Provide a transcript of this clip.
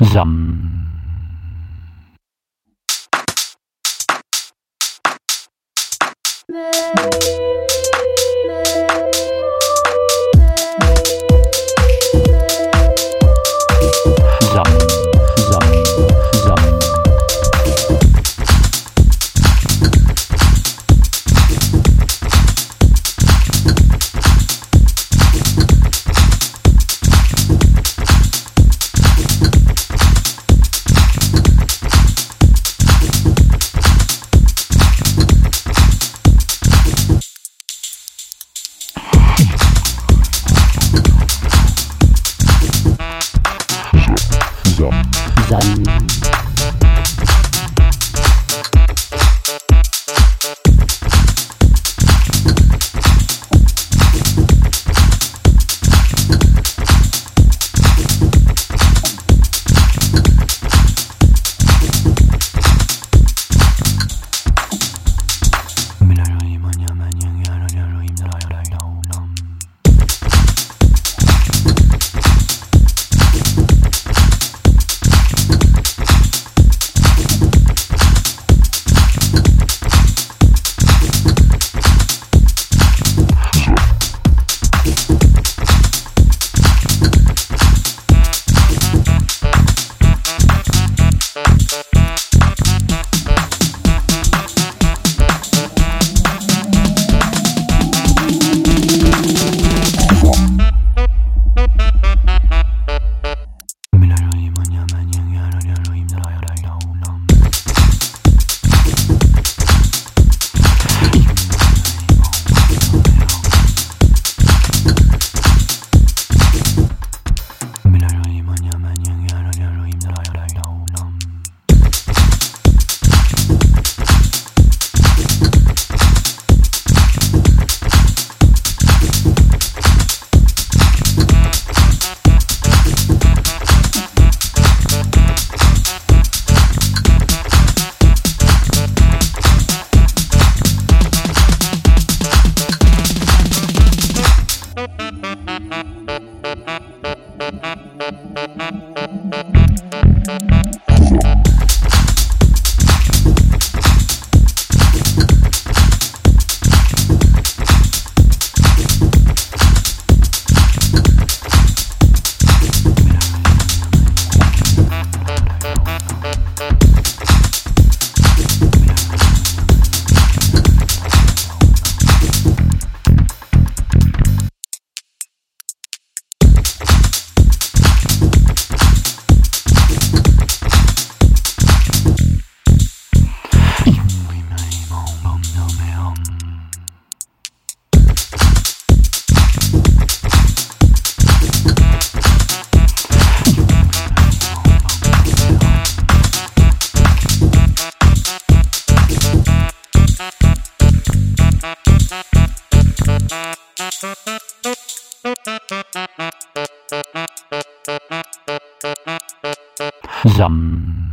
Zam. dann. Zam.